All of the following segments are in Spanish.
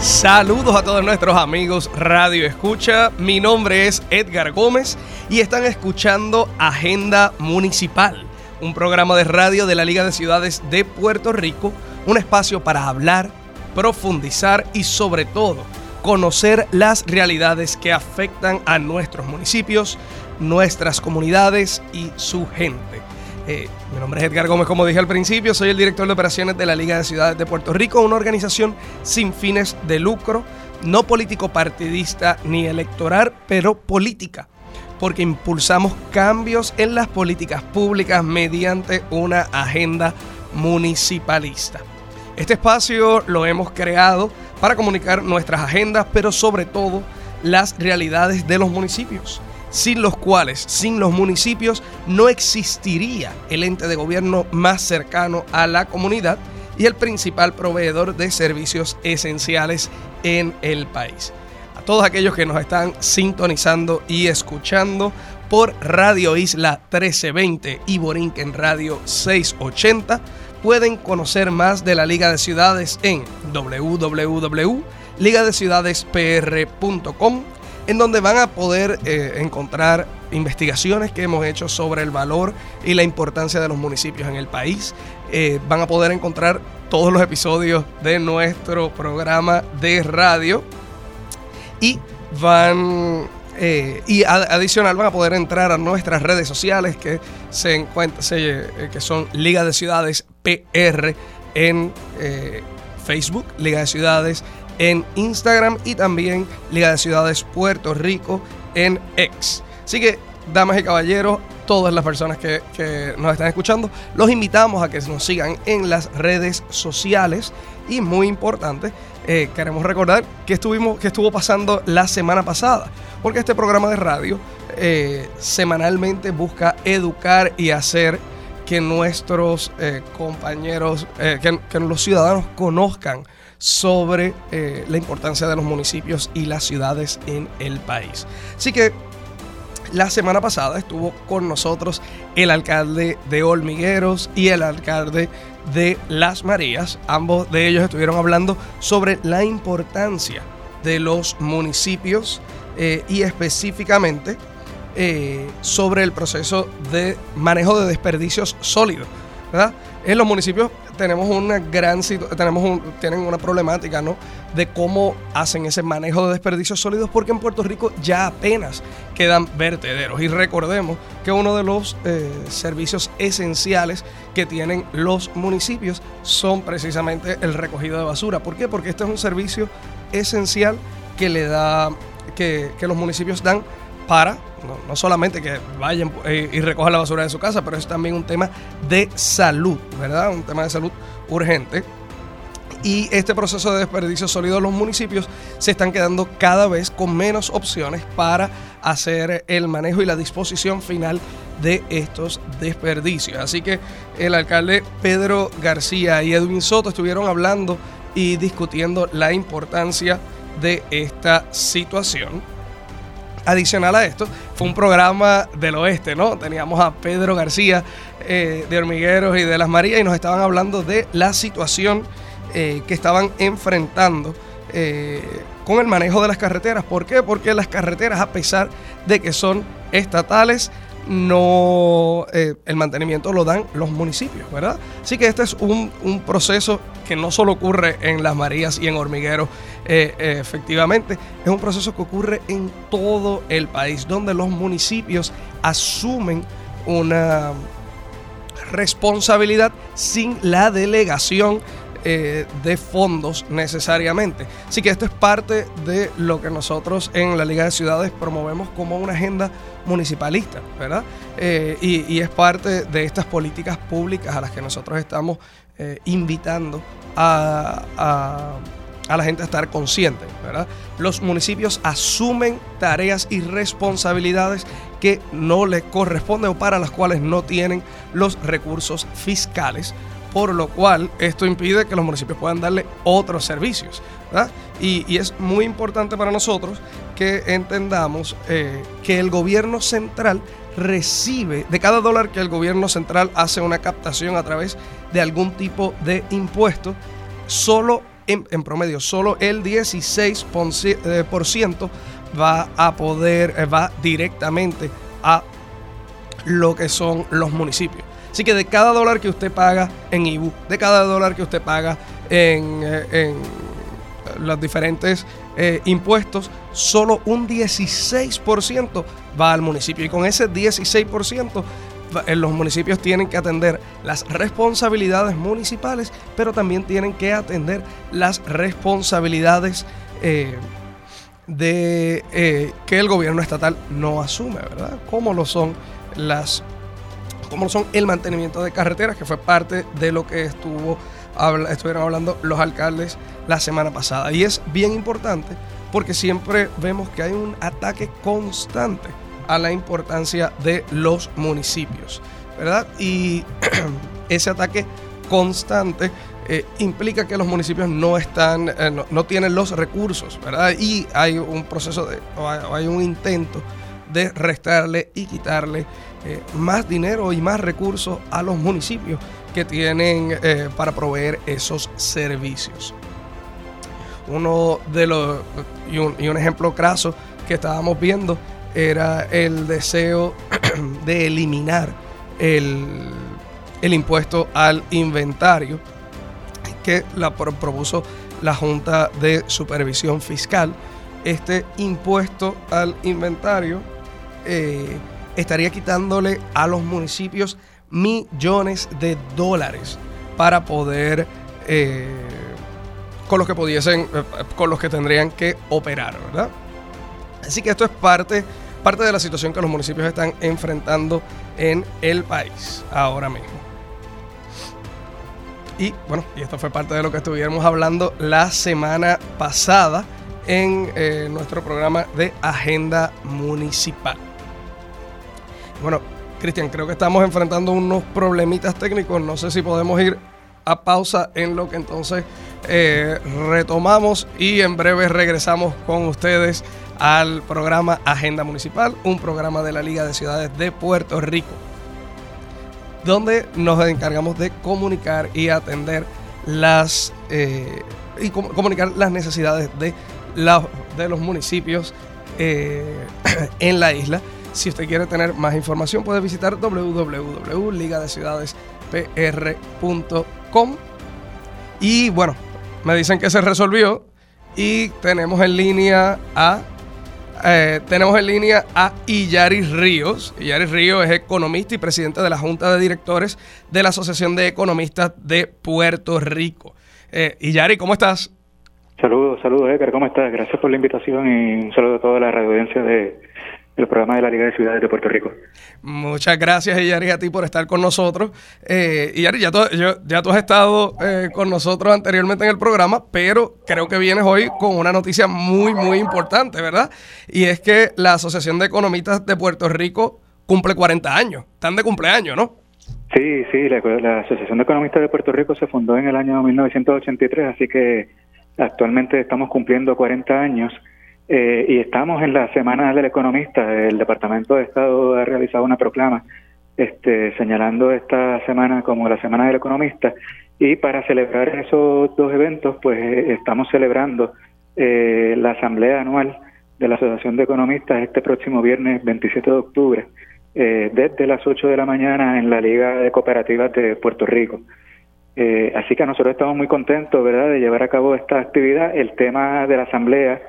Saludos a todos nuestros amigos Radio Escucha. Mi nombre es Edgar Gómez y están escuchando Agenda Municipal, un programa de radio de la Liga de Ciudades de Puerto Rico, un espacio para hablar, profundizar y sobre todo conocer las realidades que afectan a nuestros municipios, nuestras comunidades y su gente. Eh, mi nombre es Edgar Gómez, como dije al principio, soy el director de operaciones de la Liga de Ciudades de Puerto Rico, una organización sin fines de lucro, no político partidista ni electoral, pero política, porque impulsamos cambios en las políticas públicas mediante una agenda municipalista. Este espacio lo hemos creado para comunicar nuestras agendas, pero sobre todo las realidades de los municipios sin los cuales, sin los municipios, no existiría el ente de gobierno más cercano a la comunidad y el principal proveedor de servicios esenciales en el país. A todos aquellos que nos están sintonizando y escuchando por Radio Isla 1320 y Borinquen Radio 680, pueden conocer más de la Liga de Ciudades en www.ligadeciudadespr.com en donde van a poder eh, encontrar investigaciones que hemos hecho sobre el valor y la importancia de los municipios en el país. Eh, van a poder encontrar todos los episodios de nuestro programa de radio y van eh, y adicional van a poder entrar a nuestras redes sociales que se que son Liga de Ciudades PR en Facebook, Liga de Ciudades en Instagram y también Liga de Ciudades Puerto Rico en X. Así que, damas y caballeros, todas las personas que, nos están escuchando, los invitamos a que nos sigan en las redes sociales y muy importante, eh, queremos recordar que, estuvimos, que estuvo pasando la semana pasada, porque este programa de radio eh, semanalmente busca educar y hacer que nuestros eh, compañeros, que, que los ciudadanos conozcan sobre eh, la importancia de los municipios y las ciudades en el país. Así que la semana pasada estuvo con nosotros el alcalde de Olmigueros y el alcalde de Las Marías. Ambos de ellos estuvieron hablando sobre la importancia de los municipios eh, y específicamente eh, sobre el proceso de manejo de desperdicios sólidos. En los municipios tenemos una gran tenemos tienen una problemática, ¿no? De cómo hacen ese manejo de desperdicios sólidos, porque en Puerto Rico ya apenas quedan vertederos. Y recordemos que uno de los eh, servicios esenciales que tienen los municipios son precisamente el recogido de basura. ¿Por qué? Porque este es un servicio esencial que le da, que, que los municipios dan para no, solamente que vayan eh, y recojan la basura de su casa, pero es también un tema de salud, ¿verdad? Un tema de salud urgente. Y este proceso de desperdicio sólido los municipios se están quedando cada vez con menos opciones para hacer el manejo y la disposición final de estos desperdicios. Así que el alcalde Pedro García y Edwin Soto estuvieron hablando y discutiendo la importancia de esta situación adicional a esto, fue un programa del oeste, ¿no? Teníamos a Pedro García eh, de Hormigueros y de Las Marías y nos estaban hablando de la situación eh, que estaban enfrentando eh, con el manejo de las carreteras. ¿Por qué? Porque las carreteras, a pesar de que son estatales, no el mantenimiento lo dan los municipios, ¿verdad? Así que este es un, proceso que no solo ocurre en Las Marías y en Hormiguero, eh, eh, efectivamente, es un proceso que ocurre en todo el país, donde los municipios asumen una responsabilidad sin la delegación eh, de fondos necesariamente. Así que esto es parte de lo que nosotros en la Liga de Ciudades promovemos como una agenda municipalista, ¿verdad? Y, es parte de estas políticas públicas a las que nosotros estamos invitando a la gente a estar consciente, ¿verdad? Los municipios asumen tareas y responsabilidades que no les corresponden o para las cuales no tienen los recursos fiscales, por lo cual esto impide que los municipios puedan darle otros servicios. Y, es muy importante para nosotros que entendamos eh, que el gobierno central recibe, de cada dólar que el gobierno central hace una captación a través de algún tipo de impuesto, solo en, promedio, solo el 16% eh, va a poder, eh, va directamente a lo que son los municipios. Así que de cada dólar que usted paga en IBU, de cada dólar que usted paga en, eh, los diferentes impuestos, solo un 16% va al municipio. Y con ese 16% los municipios tienen que atender las responsabilidades municipales, pero también tienen que atender las responsabilidades eh, de eh, que el gobierno estatal no asume, ¿verdad? Como lo son las como son el mantenimiento de carreteras, que fue parte de lo que estuvo estuvieron hablando los alcaldes la semana pasada. Y es bien importante porque siempre vemos que hay un ataque constante a la importancia de los municipios, ¿verdad? Y ese ataque constante eh, implica que los municipios no están, eh, no, tienen los recursos, ¿verdad? Y hay un proceso de, o hay, un intento de restarle y quitarle eh, más dinero y más recursos a los municipios que tienen para proveer esos servicios. Uno de los, y un, y un ejemplo craso que estábamos viendo era el deseo de eliminar el, impuesto al inventario que la propuso la Junta de Supervisión Fiscal. Este impuesto al inventario eh, estaría quitándole a los municipios millones de dólares para poder eh, con los que pudiesen eh, con los que tendrían que operar, ¿verdad? Así que esto es parte, parte de la situación que los municipios están enfrentando en el país ahora mismo. Y bueno, y esto fue parte de lo que estuvimos hablando la semana pasada en eh, nuestro programa de Agenda Municipal. Bueno, Cristian, creo que estamos enfrentando unos problemitas técnicos. No sé si podemos ir a pausa en lo que entonces eh, retomamos y en breve regresamos con ustedes al programa Agenda Municipal, un programa de la Liga de Ciudades de Puerto Rico, donde nos encargamos de comunicar y atender las eh, y comunicar las necesidades de, de los municipios eh, en la isla. Si usted quiere tener más información, puede visitar www.ligadeciudadespr.com. Y bueno, me dicen que se resolvió y tenemos en línea a eh, tenemos en línea a Iyaris Ríos. Iyaris Ríos es economista y presidente de la Junta de Directores de la Asociación de Economistas de Puerto Rico. Eh, Iyari, ¿cómo estás? Saludos, saludos, Edgar, ¿cómo estás? Gracias por la invitación y un saludo a toda la audiencia de, el programa de la Liga de Ciudades de Puerto Rico. Muchas gracias, Iyari, a ti por estar con nosotros. Eh, Iyari, ya tú, ya tú has estado eh, con nosotros anteriormente en el programa, pero creo que vienes hoy con una noticia muy, muy importante, ¿verdad? Y es que la Asociación de Economistas de Puerto Rico cumple 40 años. Están de cumpleaños, ¿no? Sí, sí, la, la Asociación de Economistas de Puerto Rico se fundó en el año 1983, así que actualmente estamos cumpliendo 40 años. Eh, y estamos en la Semana del Economista. El Departamento de Estado ha realizado una proclama este, señalando esta semana como la Semana del Economista. Y para celebrar esos dos eventos, pues eh, estamos celebrando eh, la Asamblea Anual de la Asociación de Economistas este próximo viernes 27 de octubre, desde las 8 de la mañana en la Liga de Cooperativas de Puerto Rico. así que nosotros estamos muy contentos, ¿verdad?, de llevar a cabo esta actividad. El tema de la Asamblea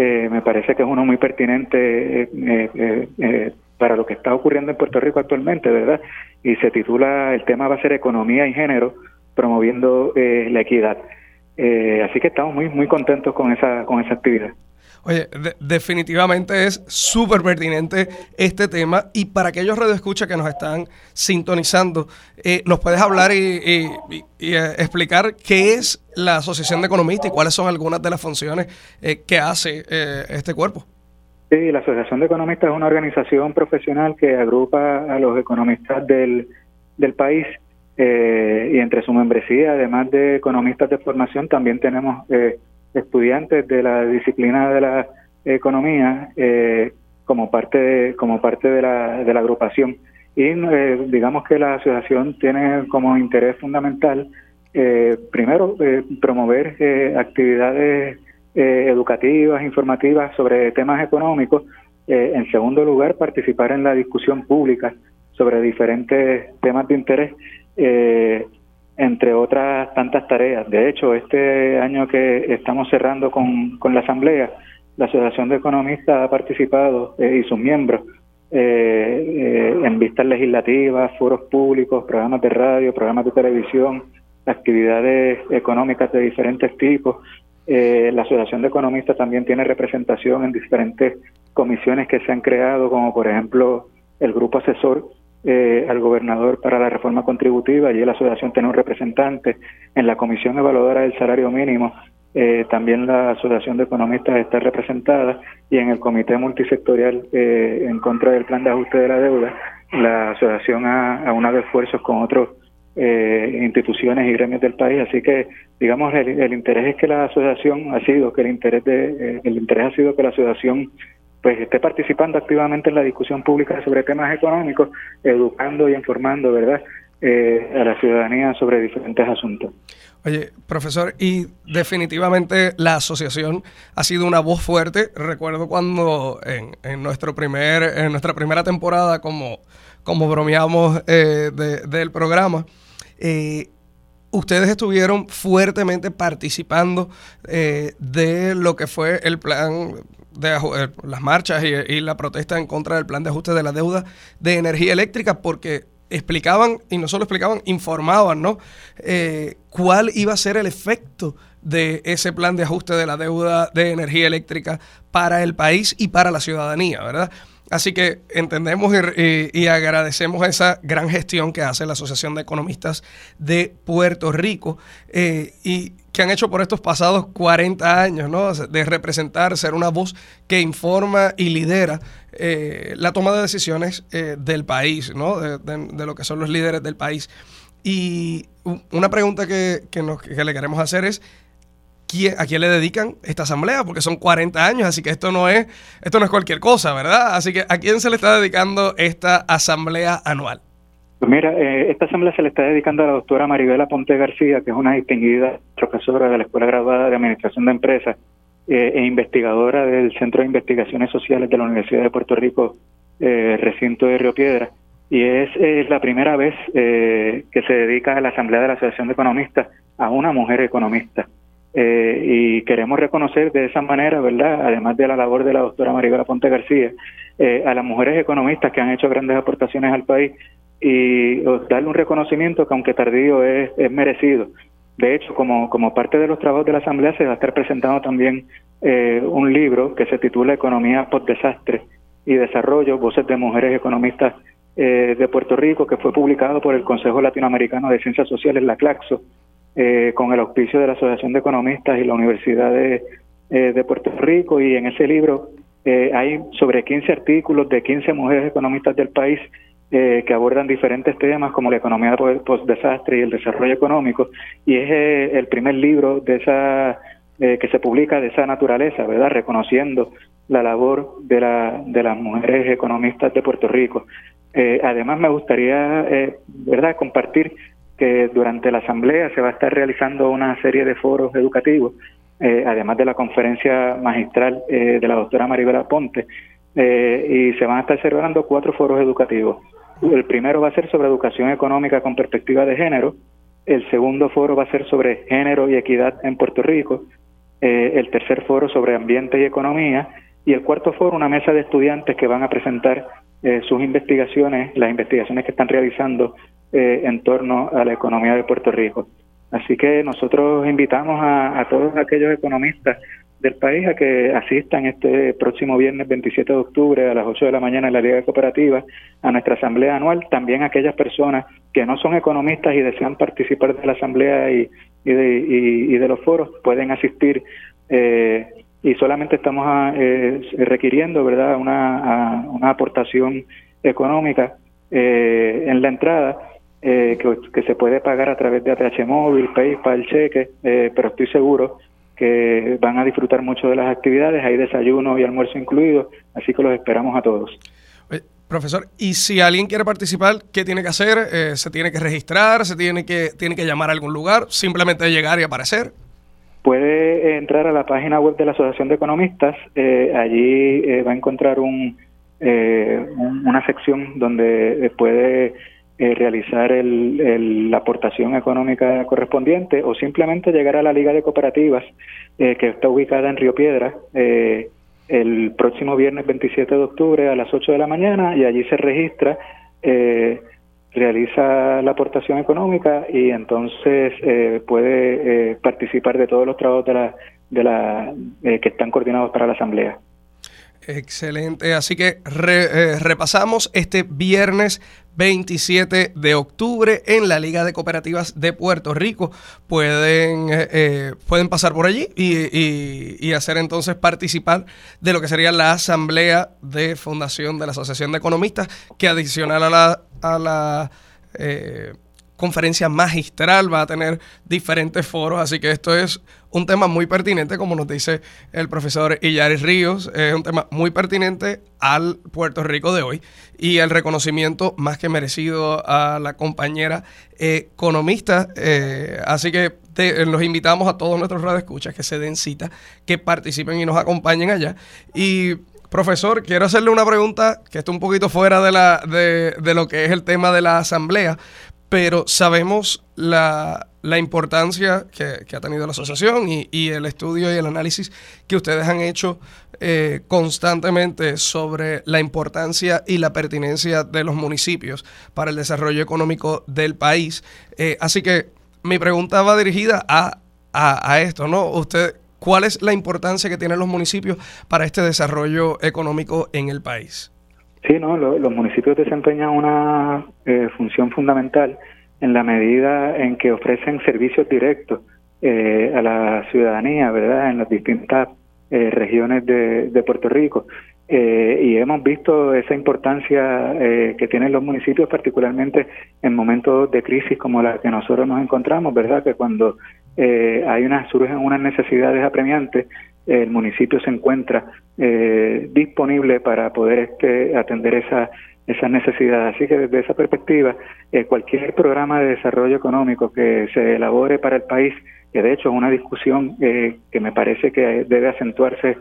eh, me parece que es uno muy pertinente eh, eh, para lo que está ocurriendo en Puerto Rico actualmente, ¿verdad? Y se titula, el tema va a ser Economía y Género, promoviendo la equidad. así que estamos muy, muy contentos con esa, con esa actividad. Oye, definitivamente es súper pertinente este tema y para aquellos radioescuchas que nos están sintonizando, eh, ¿nos puedes hablar y, eh, explicar qué es la Asociación de Economistas y cuáles son algunas de las funciones eh, que hace este cuerpo? Sí, la Asociación de Economistas es una organización profesional que agrupa a los economistas del, del país y entre su membresía, además de economistas de formación, también tenemos estudiantes de la disciplina de la economía eh, como parte como parte de la, de la agrupación. Y eh, digamos que la asociación tiene como interés fundamental eh, primero promover actividades educativas informativas sobre temas económicos. En segundo lugar participar en la discusión pública sobre diferentes temas de interés entre otras tantas tareas. De hecho, este año que estamos cerrando con, con la Asamblea, la Asociación de Economistas ha participado eh, y sus miembros eh, eh, en vistas legislativas, foros públicos, programas de radio, programas de televisión, actividades económicas de diferentes tipos. la Asociación de Economistas también tiene representación en diferentes comisiones que se han creado, como por ejemplo el Grupo Asesor eh, al gobernador para la reforma contributiva. y la asociación tiene un representante. En la comisión evaluadora del salario mínimo eh, también la asociación de economistas está representada y en el comité multisectorial eh, en contra del plan de ajuste de la deuda la asociación ha aunado esfuerzos con otras eh, instituciones y gremios del país así que digamos el, interés es que la asociación ha sido que el interés de el interés ha sido que la asociación pues esté participando activamente en la discusión pública sobre temas económicos, educando y informando, ¿verdad?, eh, a la ciudadanía sobre diferentes asuntos. Oye, profesor, y definitivamente la asociación ha sido una voz fuerte. Recuerdo cuando en, en nuestro primer, en nuestra primera temporada, como, como bromeamos eh, del programa, eh, ustedes estuvieron fuertemente participando de lo que fue el plan eh, las marchas y, la protesta en contra del plan de ajuste de la deuda de energía eléctrica porque explicaban, y no solo explicaban, informaban, ¿no? Eh, cuál iba a ser el efecto de ese plan de ajuste de la deuda de energía eléctrica para el país y para la ciudadanía, ¿verdad? Así que entendemos y, agradecemos esa gran gestión que hace la Asociación de Economistas de Puerto Rico eh, y que han hecho por estos pasados 40 años, ¿no? De representar, ser una voz que informa y lidera eh, la toma de decisiones eh, del país, ¿no? De, lo que son los líderes del país. Y una pregunta que, que le queremos hacer es, a quién le dedican esta asamblea, porque son 40 años, así que esto no es, esto no es cualquier cosa, ¿verdad? Así que ¿a quién se le está dedicando esta asamblea anual? Pues mira, eh, esta asamblea se le está dedicando a la doctora Maribela Ponte García, que es una distinguida profesora de la Escuela Graduada de Administración de Empresas eh, e investigadora del Centro de Investigaciones Sociales de la Universidad de Puerto Rico, eh, recinto de Río Piedra. Y es, la primera vez que se dedica a la Asamblea de la Asociación de Economistas a una mujer economista. Eh, y queremos reconocer de esa manera, ¿verdad? Además de la labor de la doctora Maribela Ponte García, eh, a las mujeres economistas que han hecho grandes aportaciones al país y darle un reconocimiento que aunque tardío es, merecido. De hecho, como, como parte de los trabajos de la Asamblea se va a estar presentando también eh, un libro que se titula Economía post-desastre y Desarrollo, Voces de Mujeres Economistas de Puerto Rico, que fue publicado por el Consejo Latinoamericano de Ciencias Sociales, la CLACSO, eh, con el auspicio de la Asociación de Economistas y la Universidad de, eh, Puerto Rico y en ese libro eh, hay sobre 15 artículos de 15 mujeres economistas del país que abordan diferentes temas como la economía post-desastre y el desarrollo económico y es el primer libro de esa que se publica de esa naturaleza, ¿verdad? Reconociendo la labor de, la, de las mujeres economistas de Puerto Rico. además, me gustaría, ¿verdad?, compartir que durante la asamblea se va a estar realizando una serie de foros educativos, eh, además de la conferencia magistral eh, de la doctora Maribela Ponte, eh, y se van a estar celebrando cuatro foros educativos. El primero va a ser sobre educación económica con perspectiva de género, el segundo foro va a ser sobre género y equidad en Puerto Rico, el tercer foro sobre ambiente y economía, y el cuarto foro una mesa de estudiantes que van a presentar sus investigaciones, las investigaciones que están realizando eh, en torno a la economía de Puerto Rico. Así que nosotros invitamos a, todos aquellos economistas del país a que asistan este próximo viernes 27 de octubre a las 8 de la mañana en la Liga de Cooperativas a nuestra asamblea anual. También aquellas personas que no son economistas y desean participar de la asamblea y, de, y, de los foros pueden asistir eh, y solamente estamos ah, eh, requiriendo verdad una, una aportación económica eh, en la entrada eh, que, se puede pagar a través de ATH móvil, PayPal, cheque, eh, pero estoy seguro que van a disfrutar mucho de las actividades, hay desayuno y almuerzo incluido, así que los esperamos a todos. Profesor, y si alguien quiere participar, ¿qué tiene que hacer? Eh, ¿Se tiene que registrar? ¿Se tiene que, tiene que llamar a algún lugar? ¿Simplemente llegar y aparecer? Puede entrar a la página web de la Asociación de Economistas. allí va a encontrar un, una sección donde puede eh, realizar el, la aportación económica correspondiente o simplemente llegar a la Liga de Cooperativas eh, que está ubicada en Río Piedra eh, el próximo viernes 27 de octubre a las 8 de la mañana y allí se registra, realiza la aportación económica y entonces puede participar de todos los trabajos de la, de la, que están coordinados para la Asamblea. Excelente, así que repasamos este viernes 27 de octubre en la Liga de Cooperativas de Puerto Rico. Pueden, eh, eh, pueden pasar por allí y, hacer entonces participar de lo que sería la asamblea de fundación de la Asociación de Economistas, que adicional a la, a la eh, conferencia magistral, va a tener diferentes foros, así que esto es un tema muy pertinente, como nos dice el profesor Illaris Ríos, es un tema muy pertinente al Puerto Rico de hoy y el reconocimiento más que merecido a la compañera economista, eh, así que los invitamos a todos nuestros radioescuchas que se den cita, que participen y nos acompañen allá. Y Profesor, quiero hacerle una pregunta que está un poquito fuera de, la, de, de, lo que es el tema de la asamblea, pero sabemos la, importancia que, ha tenido la asociación y, el estudio y el análisis que ustedes han hecho eh, constantemente sobre la importancia y la pertinencia de los municipios para el desarrollo económico del país. Eh, así que mi pregunta va dirigida a, a, esto, ¿no? Usted, ¿cuál es la importancia que tienen los municipios para este desarrollo económico en el país? Sí, no, los municipios desempeñan una eh, función fundamental en la medida en que ofrecen servicios directos eh, a la ciudadanía, ¿verdad? En las distintas eh, regiones de, de, Puerto Rico. y hemos visto esa importancia que tienen los municipios, particularmente en momentos de crisis como la que nosotros nos encontramos, ¿verdad? Que cuando hay una, surgen unas necesidades apremiantes, el municipio se encuentra eh, disponible para poder este, atender esa, esas necesidades. Así que desde esa perspectiva, eh, cualquier programa de desarrollo económico que se elabore para el país, que de hecho es una discusión eh, que me parece que debe acentuarse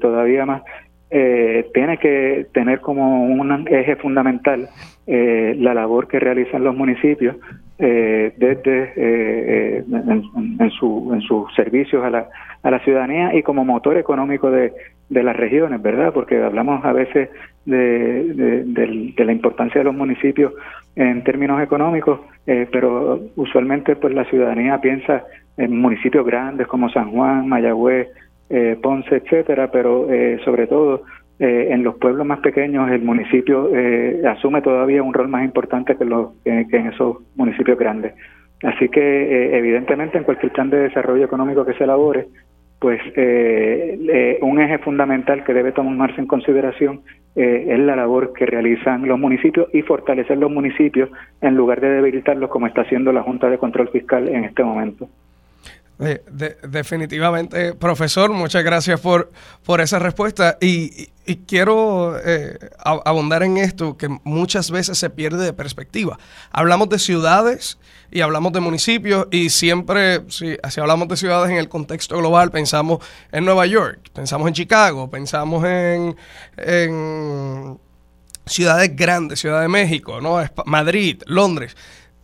todavía más, tiene que tener como un eje fundamental la labor que realizan los municipios eh, desde eh, en, su, en sus servicios a la, a la ciudadanía y como motor económico de, de las regiones, ¿verdad? Porque hablamos a veces de, de, la importancia de los municipios en términos económicos, eh, pero usualmente pues la ciudadanía piensa en municipios grandes como San Juan, Mayagüez, eh, Ponce, etcétera, pero eh, sobre todo eh, en los pueblos más pequeños el municipio eh, asume todavía un rol más importante que, los, que, en esos municipios grandes. Así que eh, evidentemente en cualquier plan de desarrollo económico que se elabore, pues un eje fundamental que debe tomarse en consideración es la labor que realizan los municipios y fortalecer los municipios en lugar de debilitarlos como está haciendo la Junta de Control Fiscal en este momento definitivamente, profesor, muchas gracias por, por esa respuesta. Y, quiero eh, abundar en esto que muchas veces se pierde de perspectiva. Hablamos de ciudades y hablamos de municipios y siempre, si, si hablamos de ciudades en el contexto global, pensamos en Nueva York, pensamos en Chicago, pensamos en, en ciudades grandes, Ciudad de México, ¿no? Madrid, Londres.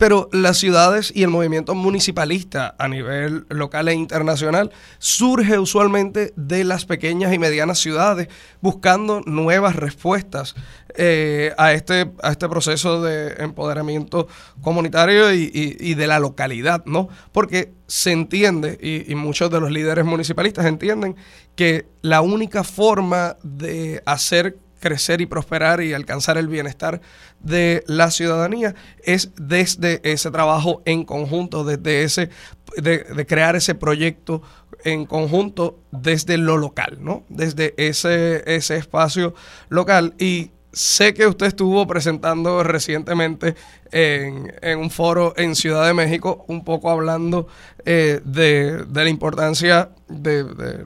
Pero las ciudades y el movimiento municipalista a nivel local e internacional surge usualmente de las pequeñas y medianas ciudades buscando nuevas respuestas eh, a, este, a este proceso de empoderamiento comunitario y, de la localidad, ¿no? Porque se entiende, y, y muchos de los líderes municipalistas entienden, que la única forma de hacer crecer y prosperar y alcanzar el bienestar de la ciudadanía es desde ese trabajo en conjunto, desde ese, de, crear ese proyecto en conjunto desde lo local, ¿no? Desde ese, ese espacio local. Y sé que usted estuvo presentando recientemente en, un foro en Ciudad de México, un poco hablando eh, de, la importancia de,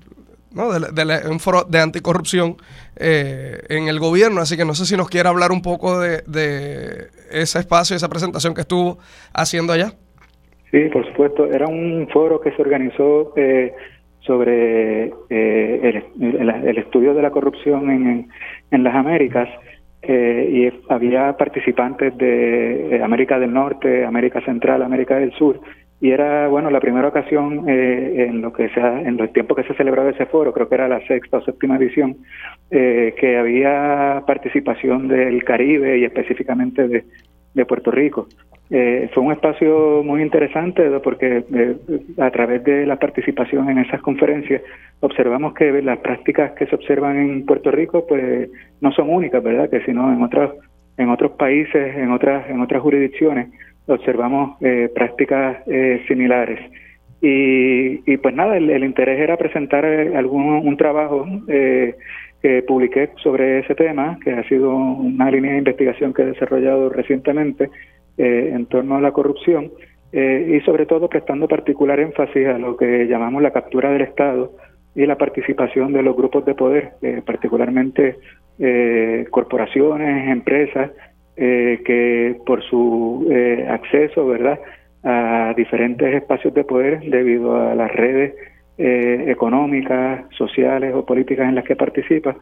¿no? de, un foro de anticorrupción eh, en el gobierno. Así que no sé si nos quiere hablar un poco de, ese espacio, esa presentación que estuvo haciendo allá. Sí, por supuesto. Era un foro que se organizó eh, sobre eh, el, estudio de la corrupción en, en las Américas. y había participantes de América del Norte, América Central, América del Sur, y era bueno la primera ocasión eh, en lo que sea en los tiempos que se celebraba ese foro creo que era la sexta o séptima edición eh, que había participación del Caribe y específicamente de, Puerto Rico. Eh, fue un espacio muy interesante porque a través de la participación en esas conferencias observamos que las prácticas que se observan en Puerto Rico pues no son únicas verdad que sino en otros en otros países en otras en otras jurisdicciones observamos eh, prácticas eh, similares. Y, y, pues nada, el, interés era presentar eh, algún un trabajo que publiqué sobre ese tema, que ha sido una línea de investigación que he desarrollado recientemente en torno a la corrupción y sobre todo prestando particular énfasis a lo que llamamos la captura del Estado y la participación de los grupos de poder, particularmente corporaciones, empresas, eh, que por su eh, acceso, ¿verdad?, a diferentes espacios de poder debido a las redes eh, económicas, sociales o políticas en las que participa,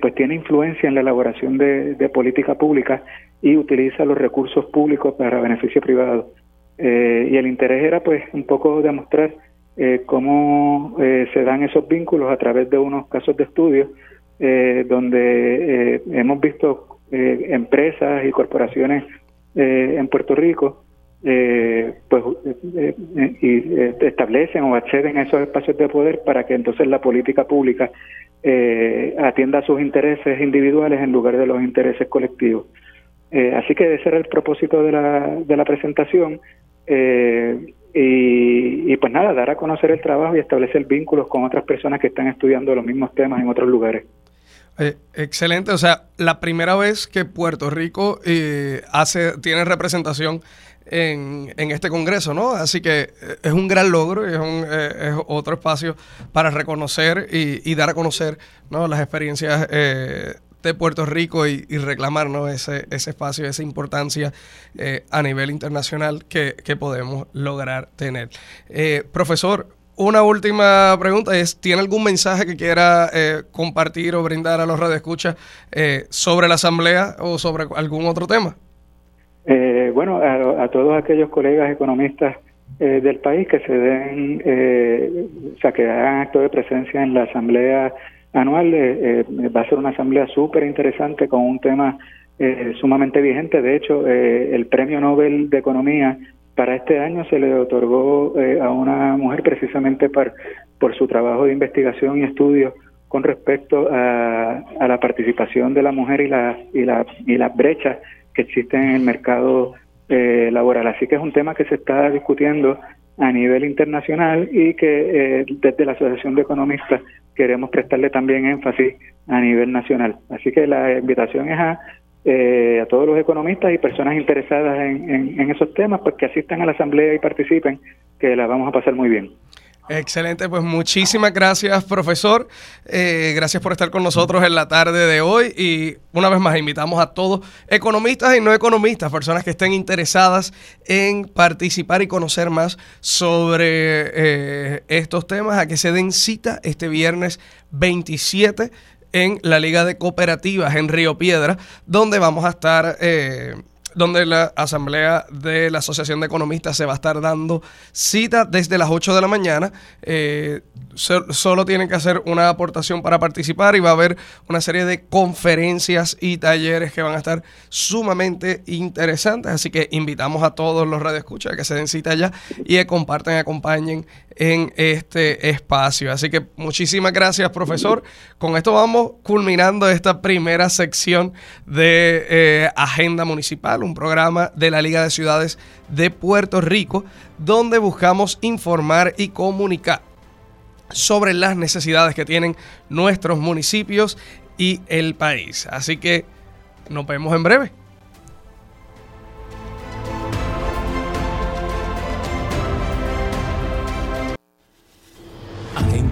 pues tiene influencia en la elaboración de, de, política pública y utiliza los recursos públicos para beneficio privado. y el interés era, pues, un poco demostrar cómo se dan esos vínculos a través de unos casos de estudio donde hemos visto eh, empresas y corporaciones eh, en Puerto Rico eh, pues y establecen o acceden a esos espacios de poder para que entonces la política pública atienda sus intereses individuales en lugar de los intereses colectivos. así que ese era el propósito de la, de la presentación. Y, y, pues nada, dar a conocer el trabajo y establecer vínculos con otras personas que están estudiando los mismos temas en otros lugares. Eh, excelente, o sea, la primera vez que Puerto Rico eh, hace, tiene representación en, este Congreso, ¿no? Así que eh, es un gran logro y es, un, es otro espacio para reconocer y, dar a conocer ¿no? las experiencias de Puerto Rico y, reclamar ¿no? ese, ese espacio, esa importancia a nivel internacional que, que podemos lograr tener. profesor, una última pregunta es, ¿tiene algún mensaje que quiera eh, compartir o brindar a los radioescuchas eh, sobre la asamblea o sobre algún otro tema? Eh, bueno, a, todos aquellos colegas economistas eh, del país que se den, o sea, que hagan acto de presencia en la asamblea anual, va a ser una asamblea súper interesante con un tema sumamente vigente. De hecho, el Premio Nobel de Economía para este año se le otorgó eh, a una mujer precisamente por, su trabajo de investigación y estudio con respecto a, la participación de la mujer y la, y la, y las brechas que existen en el mercado eh, laboral. Así que es un tema que se está discutiendo a nivel internacional y que eh, desde la Asociación de Economistas queremos prestarle también énfasis a nivel nacional. Así que la invitación es a eh, a todos los economistas y personas interesadas en, esos temas, pues que asistan a la asamblea y participen, que la vamos a pasar muy bien. Excelente, pues muchísimas gracias profesor, eh, gracias por estar con nosotros en la tarde de hoy y una vez más invitamos a todos, economistas y no economistas, personas que estén interesadas en participar y conocer más sobre eh, estos temas, a que se den cita este viernes 27 en la Liga de Cooperativas en Río Piedra, donde vamos a estar eh, donde la asamblea de la Asociación de Economistas se va a estar dando cita desde las 8 de la mañana. Eh, solo tienen que hacer una aportación para participar y va a haber una serie de conferencias y talleres que van a estar sumamente interesantes. Así que invitamos a todos los radioescuchas a que se den cita allá y que compartan acompañen en este espacio. Así que muchísimas gracias, profesor. Con esto vamos culminando esta primera sección de eh, Agenda Municipal, un programa de la Liga de Ciudades de Puerto Rico, donde buscamos informar y comunicar sobre las necesidades que tienen nuestros municipios y el país. Así que nos vemos en breve.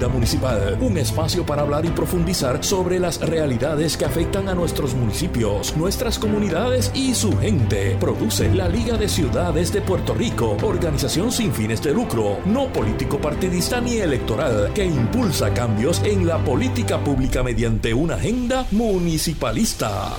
Municipal, un espacio para hablar y profundizar sobre las realidades que afectan a nuestros municipios, nuestras comunidades y su gente. Produce la Liga de Ciudades de Puerto Rico, organización sin fines de lucro, no político partidista ni electoral, que impulsa cambios en la política pública mediante una agenda municipalista.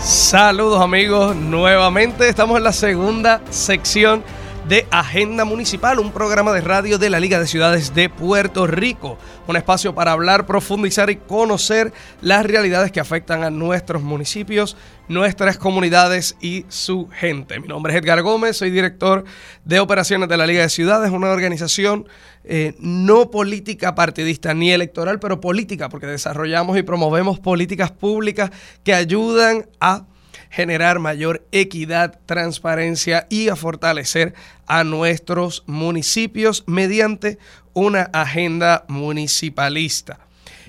Saludos amigos, nuevamente estamos en la segunda sección de Agenda Municipal, un programa de radio de la Liga de Ciudades de Puerto Rico. Un espacio para hablar, profundizar y conocer las realidades que afectan a nuestros municipios, nuestras comunidades y su gente. Mi nombre es Edgar Gómez, soy director de operaciones de la Liga de Ciudades, una organización eh, no política partidista ni electoral, pero política, porque desarrollamos y promovemos políticas públicas que ayudan a generar mayor equidad, transparencia y a fortalecer a nuestros municipios mediante una agenda municipalista.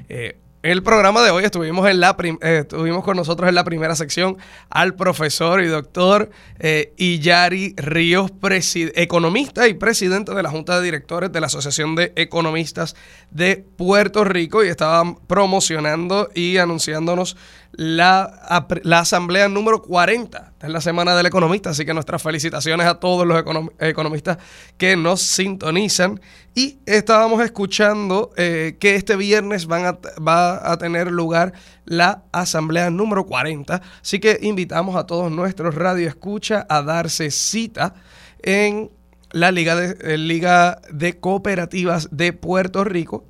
Eh, el programa de hoy estuvimos, en la eh, estuvimos con nosotros en la primera sección al profesor y doctor eh, Iyari Ríos, economista y presidente de la Junta de Directores de la Asociación de Economistas de Puerto Rico y estaban promocionando y anunciándonos la, la asamblea número 40 en la Semana del Economista, así que nuestras felicitaciones a todos los economistas que nos sintonizan. Y estábamos escuchando eh, que este viernes van va a tener lugar la asamblea número 40, así que invitamos a todos nuestros radioescuchas a darse cita en la Liga de, Liga de Cooperativas de Puerto Rico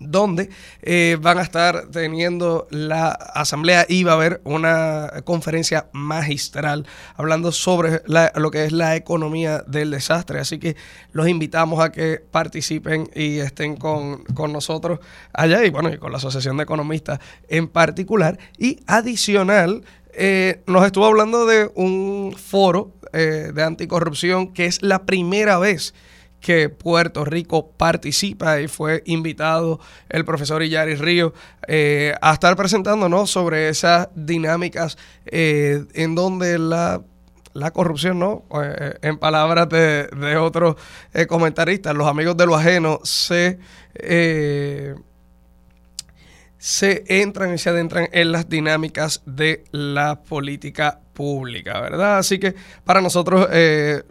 donde eh, van a estar teniendo la asamblea y va a haber una conferencia magistral hablando sobre lo que es la economía del desastre. Así que los invitamos a que participen y estén con, nosotros allá y bueno, y con la Asociación de Economistas en particular. Y adicional, eh, nos estuvo hablando de un foro eh, de anticorrupción que es la primera vez que Puerto Rico participa y fue invitado el profesor Illari Río eh, a estar presentándonos sobre esas dinámicas eh, en donde la, corrupción, ¿no? Eh, en palabras de, de otros comentaristas, los amigos de lo ajeno se se entran y se adentran en las dinámicas de la política pública, ¿verdad? Así que para nosotros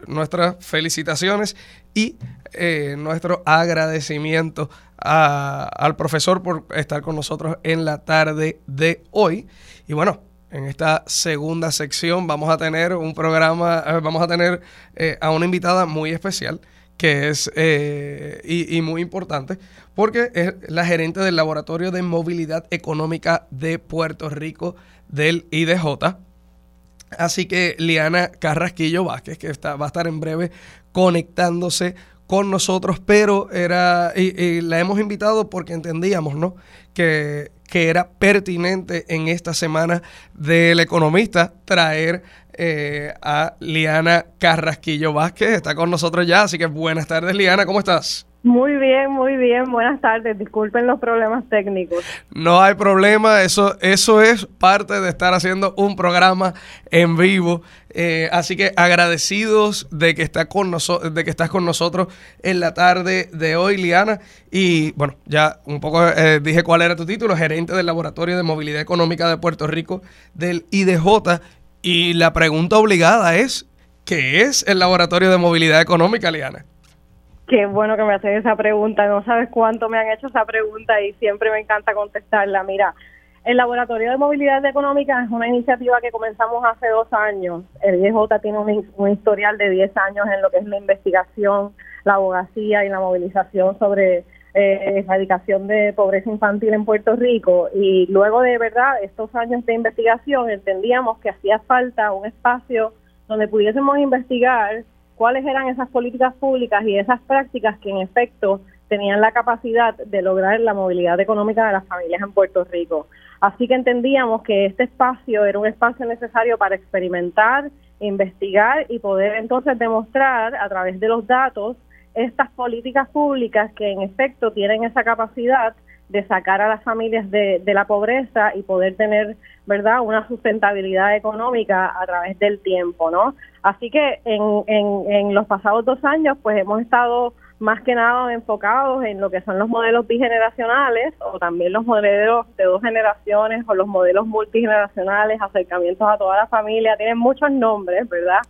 nuestras felicitaciones y eh, nuestro agradecimiento al profesor por estar con nosotros en la tarde de hoy. Y bueno, en esta segunda sección vamos a tener un programa, eh, vamos a tener eh, a una invitada muy especial que es y, y, muy importante porque es la gerente del Laboratorio de Movilidad Económica de Puerto Rico del IDJ. Así que Liana Carrasquillo Vázquez, que está, va a estar en breve conectándose con nosotros, pero era, y, la hemos invitado porque entendíamos, ¿no? Que, que, era pertinente en esta semana del economista traer eh, a Liana Carrasquillo Vázquez. Está con nosotros ya, así que buenas tardes, Liana, ¿cómo estás? Muy bien, muy bien. Buenas tardes. Disculpen los problemas técnicos. No hay problema. Eso, eso es parte de estar haciendo un programa en vivo. Eh, así que agradecidos de que, está con de que estás con nosotros en la tarde de hoy, Liana. Y bueno, ya un poco eh, dije cuál era tu título, gerente del Laboratorio de Movilidad Económica de Puerto Rico del IDJ. Y la pregunta obligada es, ¿qué es el Laboratorio de Movilidad Económica, Liana? Qué bueno que me hacen esa pregunta. No sabes cuánto me han hecho esa pregunta y siempre me encanta contestarla. Mira, El Laboratorio de Movilidad Económica es una iniciativa que comenzamos hace dos años. El IEJ tiene un, historial de 10 años en lo que es la investigación, la abogacía y la movilización sobre eh, erradicación de pobreza infantil en Puerto Rico. Y luego de verdad estos años de investigación entendíamos que hacía falta un espacio donde pudiésemos investigar cuáles eran esas políticas públicas y esas prácticas que en efecto tenían la capacidad de lograr la movilidad económica de las familias en Puerto Rico. Así que entendíamos que este espacio era un espacio necesario para experimentar, investigar y poder entonces demostrar a través de los datos estas políticas públicas que en efecto tienen esa capacidad de sacar a las familias de, la pobreza y poder tener, ¿verdad?, una sustentabilidad económica a través del tiempo, ¿no? Así que en, en, en los pasados dos años, pues hemos estado más que nada enfocados en lo que son los modelos bigeneracionales o también los modelos de dos generaciones o los modelos multigeneracionales, acercamientos a toda la familia, tienen muchos nombres, ¿verdad?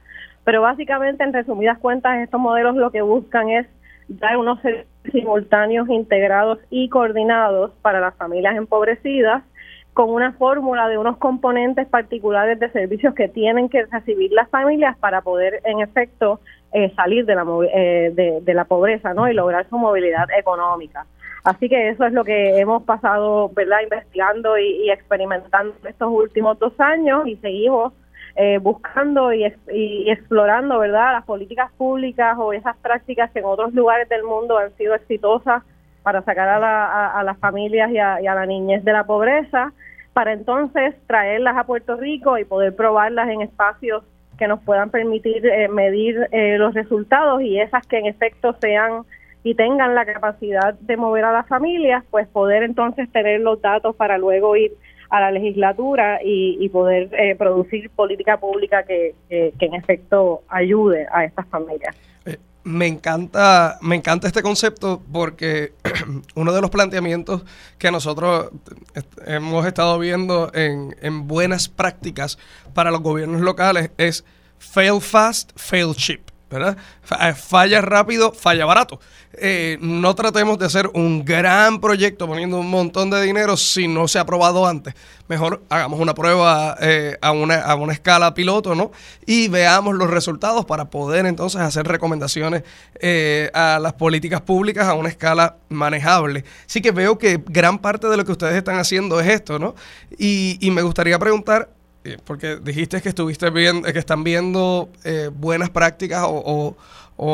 Pero básicamente, en resumidas cuentas, estos modelos lo que buscan es dar unos servicios simultáneos, integrados y coordinados para las familias empobrecidas con una fórmula de unos componentes particulares de servicios que tienen que recibir las familias para poder, en efecto, eh, salir de la, eh, de, la pobreza ¿no? y lograr su movilidad económica. Así que eso es lo que hemos pasado verdad investigando y, experimentando estos últimos dos años y seguimos eh, buscando y, explorando verdad las políticas públicas o esas prácticas que en otros lugares del mundo han sido exitosas para sacar a, las familias y a, la niñez de la pobreza para entonces traerlas a Puerto Rico y poder probarlas en espacios que nos puedan permitir eh, medir eh, los resultados y esas que en efecto sean y tengan la capacidad de mover a las familias, pues poder entonces tener los datos para luego ir a la legislatura y, poder eh, producir política pública que, que, en efecto ayude a estas familias me encanta, me encanta este concepto porque uno de los planteamientos que nosotros hemos estado viendo en, en buenas prácticas para los gobiernos locales es fail fast, fail cheap. ¿Verdad? Eh, falla rápido, falla barato. Eh, no tratemos de hacer un gran proyecto poniendo un montón de dinero si no se ha probado antes. Mejor hagamos una prueba eh, a, una, a una escala piloto, ¿no? Y veamos los resultados para poder entonces hacer recomendaciones a las políticas públicas a una escala manejable. Sí que veo que gran parte de lo que ustedes están haciendo es esto, ¿no? Y me gustaría preguntar, porque dijiste que estuviste viendo, que están viendo eh, buenas prácticas o,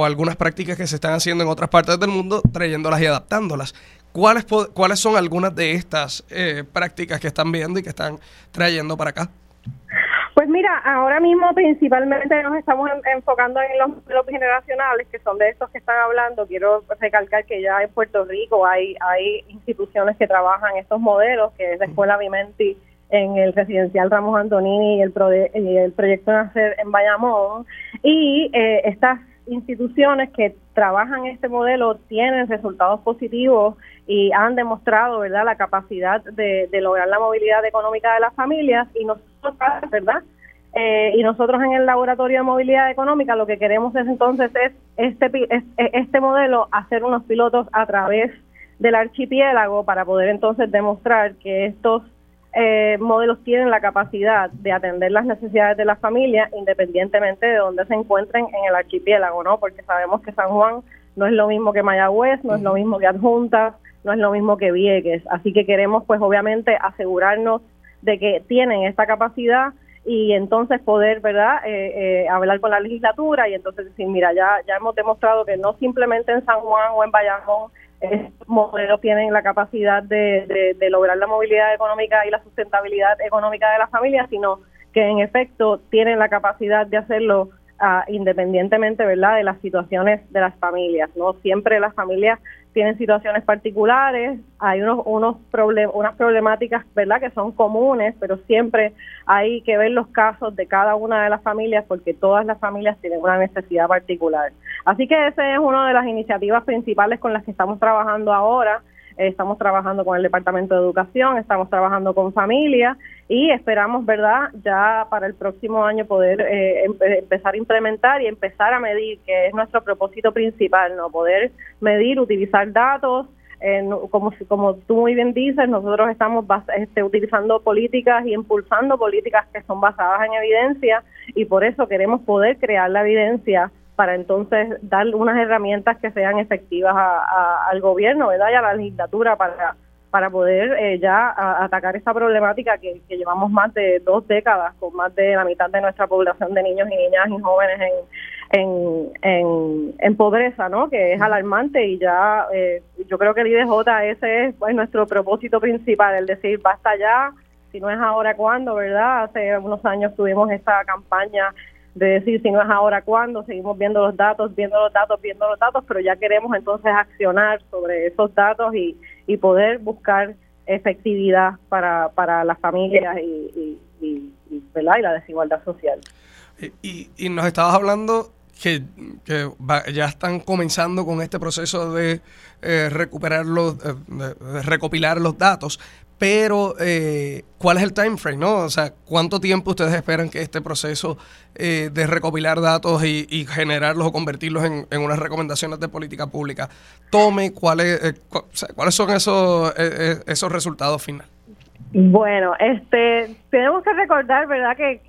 algunas prácticas que se están haciendo en otras partes del mundo, trayéndolas y adaptándolas. ¿Cuáles, ¿Cuáles son algunas de estas eh, prácticas que están viendo y que están trayendo para acá? Pues mira, ahora mismo principalmente nos estamos enfocando en los modelos generacionales, que son de estos que están hablando. Quiero recalcar que ya en Puerto Rico hay, hay instituciones que trabajan estos modelos, que es la Escuela Vimenti en el residencial Ramos Antonini y el, el proyecto Nacer en Bayamón. Y eh, estas instituciones que trabajan este modelo tienen resultados positivos y han demostrado verdad la capacidad de, lograr la movilidad económica de las familias. Y nosotros verdad eh, y nosotros en el laboratorio de movilidad económica lo que queremos es entonces es este este modelo hacer unos pilotos a través del archipiélago para poder entonces demostrar que estos eh, modelos tienen la capacidad de atender las necesidades de las familias independientemente de donde se encuentren en el archipiélago, ¿no? Porque sabemos que San Juan no es lo mismo que Mayagüez, no es lo mismo que Adjuntas, no es lo mismo que Vieques. Así que queremos, pues obviamente, asegurarnos de que tienen esta capacidad y entonces poder, ¿verdad?, eh, eh, hablar con la legislatura y entonces decir, mira, ya, ya hemos demostrado que no simplemente en San Juan o en Bayamón estos modelos tienen la capacidad de, lograr la movilidad económica y la sustentabilidad económica de las familias, sino que en efecto tienen la capacidad de hacerlo ah, independientemente, ¿verdad?, de las situaciones de las familias. No siempre las familias tienen situaciones particulares, hay unos, unos unas problemáticas, ¿verdad?, que son comunes, pero siempre hay que ver los casos de cada una de las familias porque todas las familias tienen una necesidad particular. Así que esa es una de las iniciativas principales con las que estamos trabajando ahora estamos trabajando con el Departamento de Educación, estamos trabajando con familias y esperamos, ¿verdad?, ya para el próximo año poder eh, empezar a implementar y empezar a medir, que es nuestro propósito principal, ¿no? Poder medir, utilizar datos, eh, como, como tú muy bien dices, nosotros estamos este, utilizando políticas y impulsando políticas que son basadas en evidencia y por eso queremos poder crear la evidencia para entonces dar unas herramientas que sean efectivas al gobierno, ¿verdad? Y a la legislatura para para poder eh, ya atacar esta problemática que, llevamos más de dos décadas con más de la mitad de nuestra población de niños y niñas y jóvenes en, en, en, pobreza, ¿no? Que es alarmante y ya eh, yo creo que el IDJ ese es pues, nuestro propósito principal, el decir basta ya, si no es ahora cuándo, ¿verdad? Hace unos años tuvimos esta campaña de decir si no es ahora cuándo, seguimos viendo los datos, viendo los datos, viendo los datos, pero ya queremos entonces accionar sobre esos datos y y poder buscar efectividad para, para las familias y, y, la desigualdad social. Y, y, nos estabas hablando que, que ya están comenzando con este proceso de eh, recuperar los, eh, de recopilar los datos, pero eh, ¿cuál es el time frame? ¿no? O sea, ¿cuánto tiempo ustedes esperan que este proceso eh, de recopilar datos y, generarlos o convertirlos en, unas recomendaciones de política pública tome? ¿Cuáles, eh, ¿cuáles son esos, esos resultados finales? Bueno, este, tenemos que recordar, ¿verdad?, que,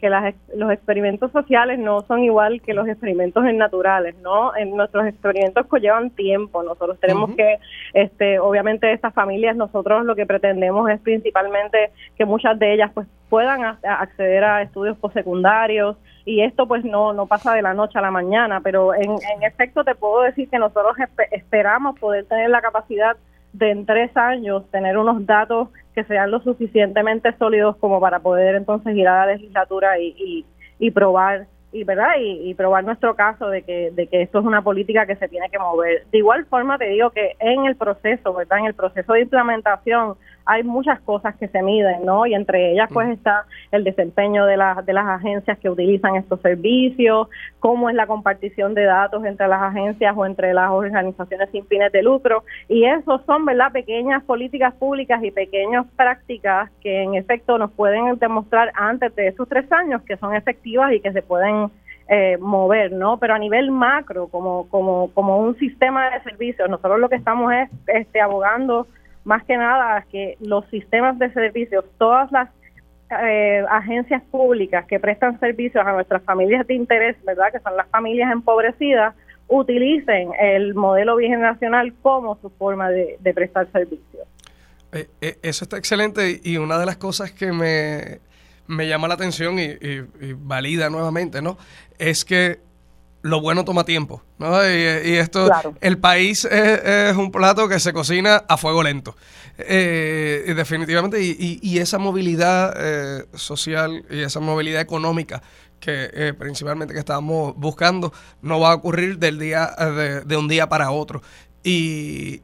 que, las, los experimentos sociales no son igual que los experimentos naturales, ¿no? En nuestros experimentos llevan tiempo. Nosotros tenemos que, este, obviamente, estas familias, nosotros lo que pretendemos es principalmente que muchas de ellas, pues, puedan acceder a estudios postsecundarios y esto, pues, no, no pasa de la noche a la mañana, pero en, en efecto te puedo decir que nosotros esperamos poder tener la capacidad de en tres años tener unos datos que sean lo suficientemente sólidos como para poder entonces ir a la legislatura y, y, y probar y verdad y, probar nuestro caso de que de que esto es una política que se tiene que mover. De igual forma te digo que en el proceso verdad en el proceso de implementación hay muchas cosas que se miden, ¿no? Y entre ellas pues está el desempeño de, las de las agencias que utilizan estos servicios, cómo es la compartición de datos entre las agencias o entre las organizaciones sin fines de lucro. Y eso son, ¿verdad?, pequeñas políticas públicas y pequeñas prácticas que en efecto nos pueden demostrar antes de estos tres años que son efectivas y que se pueden eh, mover, ¿no? Pero a nivel macro, como, como, como un sistema de servicios, nosotros lo que estamos es este, abogando más que nada que los sistemas de servicios, todas las eh, agencias públicas que prestan servicios a nuestras familias de interés, ¿verdad? Que son las familias empobrecidas, utilicen el modelo bigeneracional como su forma de, prestar servicios. Eh, eh, eso está excelente y una de las cosas que me, llama la atención y, valida nuevamente, ¿no? Es que lo bueno toma tiempo, ¿no? Y, esto, el país es, un plato que se cocina a fuego lento, eh, definitivamente, y, esa movilidad eh, social y esa movilidad económica que eh, principalmente que estamos buscando no va a ocurrir del día de, de un día para otro. Y,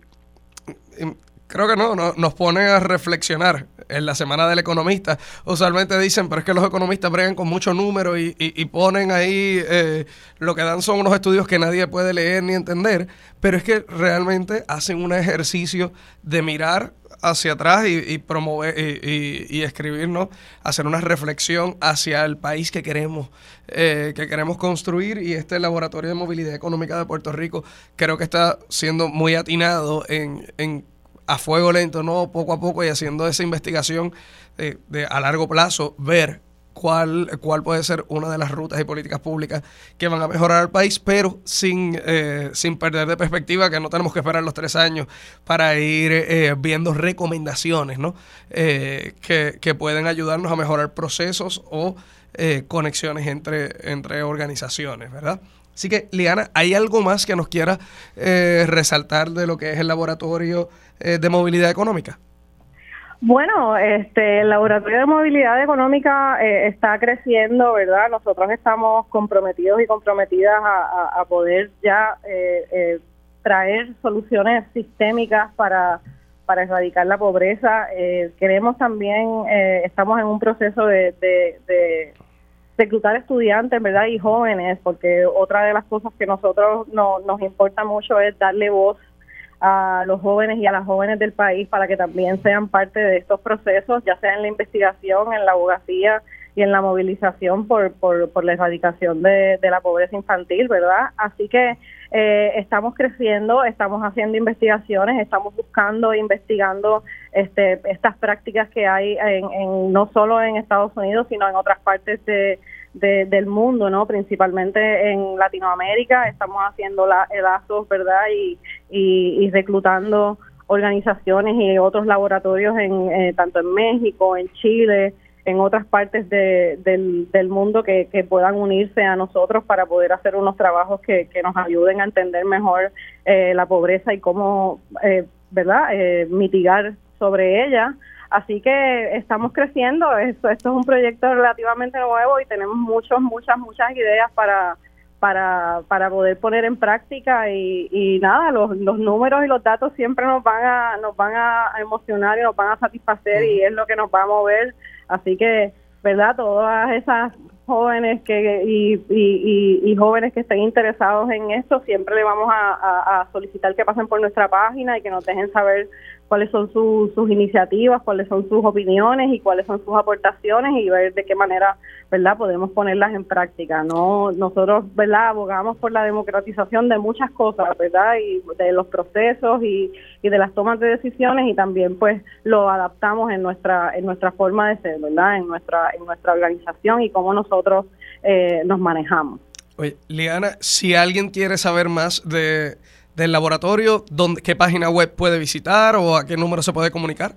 creo que no, nos ponen a reflexionar en la semana del economista. Usualmente dicen, pero es que los economistas bregan con muchos números y, y, ponen ahí eh, lo que dan son unos estudios que nadie puede leer ni entender, pero es que realmente hacen un ejercicio de mirar hacia atrás y, promover y, y, escribirnos, hacer una reflexión hacia el país que queremos, eh, que queremos construir y este laboratorio de movilidad económica de Puerto Rico creo que está siendo muy atinado en, en a fuego lento, no poco a poco y haciendo esa investigación de, a largo plazo, ver cuál, cuál puede ser una de las rutas y políticas públicas que van a mejorar al país, pero sin, eh, sin perder de perspectiva que no tenemos que esperar los tres años para ir eh, viendo recomendaciones ¿no? Eh, que, que, pueden ayudarnos a mejorar procesos o conexiones entre, entre organizaciones, ¿verdad? Así que, Liana, ¿hay algo más que nos quiera resaltar de lo que es el laboratorio eh, de movilidad económica? Bueno, este, el laboratorio de movilidad económica eh, está creciendo, ¿verdad? Nosotros estamos comprometidos y comprometidas a, poder ya eh, traer soluciones sistémicas para, para erradicar la pobreza. queremos también, estamos en un proceso de, reclutar estudiantes, ¿verdad? Y jóvenes, porque otra de las cosas que nosotros no, nos importa mucho es darle voz a los jóvenes y a las jóvenes del país para que también sean parte de estos procesos, ya sea en la investigación, en la abogacía, y en la movilización por, por, por la erradicación de, de, la pobreza infantil, ¿verdad? Así que eh, estamos creciendo, estamos haciendo investigaciones, estamos buscando, investigando este, estas prácticas que hay en, no solo en Estados Unidos, sino en otras partes de, del mundo, ¿no? Principalmente en Latinoamérica, estamos haciendo la, ¿verdad? Y, y, y reclutando organizaciones y otros laboratorios en eh, tanto en México, en Chile, en otras partes de, del, del, mundo que, que, puedan unirse a nosotros para poder hacer unos trabajos que, que nos ayuden a entender mejor eh, la pobreza y cómo, eh, ¿verdad?, eh, mitigar sobre ella. Así que estamos creciendo. Esto, esto es un proyecto relativamente nuevo y tenemos muchas, muchas, muchas ideas para para, para poder poner en práctica y, y nada, los, los números y los datos siempre nos van a nos van a emocionar y nos van a satisfacer y es lo que nos va a mover. Así que, ¿verdad? Todas esas jóvenes que y, jóvenes que estén interesados en esto, siempre le vamos a, solicitar que pasen por nuestra página y que nos dejen saber cuáles son sus iniciativas, cuáles son sus opiniones y cuáles son sus aportaciones y ver de qué manera, ¿verdad?, podemos ponerlas en práctica. No nosotros, ¿verdad?, abogamos por la democratización de muchas cosas, ¿verdad?, y de los procesos y, y de las tomas de decisiones y también pues lo adaptamos en nuestra en nuestra forma de ser, ¿verdad?, en nuestra en nuestra organización y cómo nosotros eh, nos manejamos. Oye, Liana, si alguien quiere saber más de del laboratorio, ¿dónde, ¿qué página web puede visitar o a qué número se puede comunicar?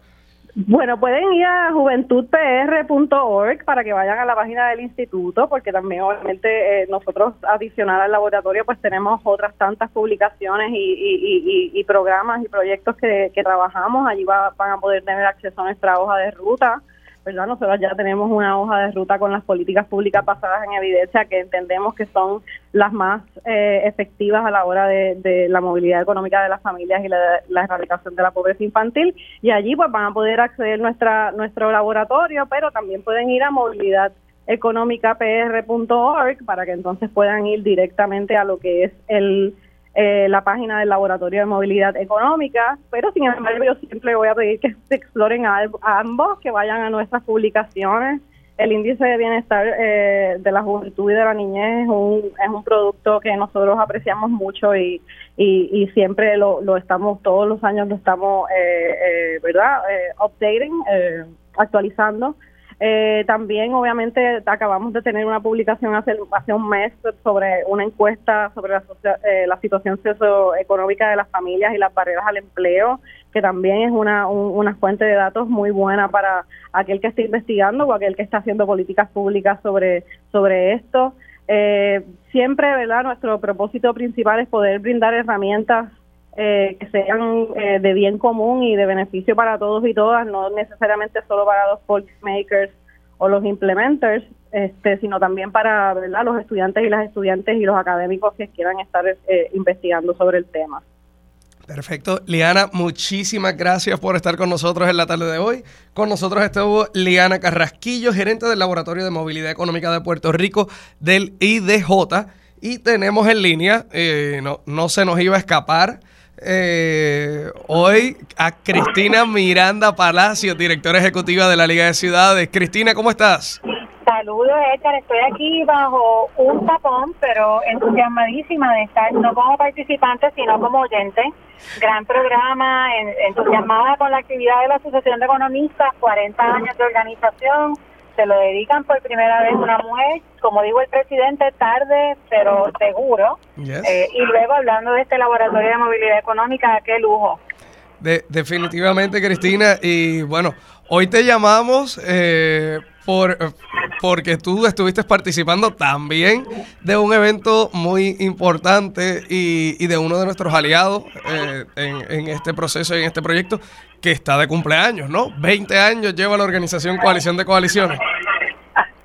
Bueno, pueden ir a juventudpr.org para que vayan a la página del instituto, porque también obviamente eh, nosotros adicional al laboratorio pues tenemos otras tantas publicaciones y, programas y proyectos que, que trabajamos. Allí van a poder tener acceso a nuestra hoja de ruta ¿verdad? Nosotros ya tenemos una hoja de ruta con las políticas públicas pasadas en evidencia que entendemos que son las más eh, efectivas a la hora de, la movilidad económica de las familias y la, erradicación de la pobreza infantil. Y allí pues van a poder acceder nuestra nuestro laboratorio, pero también pueden ir a movilidad económicapr.org para que entonces puedan ir directamente a lo que es el eh, la página del Laboratorio de Movilidad Económica, pero sin embargo yo siempre voy a pedir que se exploren a, ambos, que vayan a nuestras publicaciones. El índice de bienestar eh, de la juventud y de la niñez es un, es un producto que nosotros apreciamos mucho y, y, siempre lo, lo, estamos, todos los años lo estamos, eh, eh ¿verdad? updating, actualizando eh, también, obviamente, acabamos de tener una publicación hace, hace un mes sobre una encuesta sobre la, eh, la situación socioeconómica de las familias y las barreras al empleo, que también es una, una fuente de datos muy buena para aquel que esté investigando o aquel que está haciendo políticas públicas sobre, sobre esto. Eh, siempre, ¿verdad? Nuestro propósito principal es poder brindar herramientas eh, que sean eh, de bien común y de beneficio para todos y todas, no necesariamente solo para los policymakers o los implementers, este, sino también para ¿verdad? los estudiantes y las estudiantes y los académicos que quieran estar eh, investigando sobre el tema. Perfecto. Liana, muchísimas gracias por estar con nosotros en la tarde de hoy. Con nosotros estuvo Liana Carrasquillo, gerente del Laboratorio de Movilidad Económica de Puerto Rico del IDJ. Y tenemos en línea, no, no se nos iba a escapar, eh, hoy a Cristina Miranda Palacio, directora ejecutiva de la Liga de Ciudades. Cristina, ¿cómo estás? Saludos, Edgar. Estoy aquí bajo un tapón, pero entusiasmadísima de estar no como participante, sino como oyente. Gran programa, entusiasmada con la actividad de la Asociación de Economistas, 40 años de organización, se lo dedican por primera vez una mujer, como dijo el presidente, tarde pero seguro. Eh, y luego hablando de este laboratorio de movilidad económica, qué lujo. De, definitivamente, Cristina. Y bueno, hoy te llamamos eh, por, porque tú estuviste participando también de un evento muy importante y, de uno de nuestros aliados eh, en, en, este proceso y en este proyecto que está de cumpleaños, ¿no? 20 años lleva la organización Coalición de Coaliciones.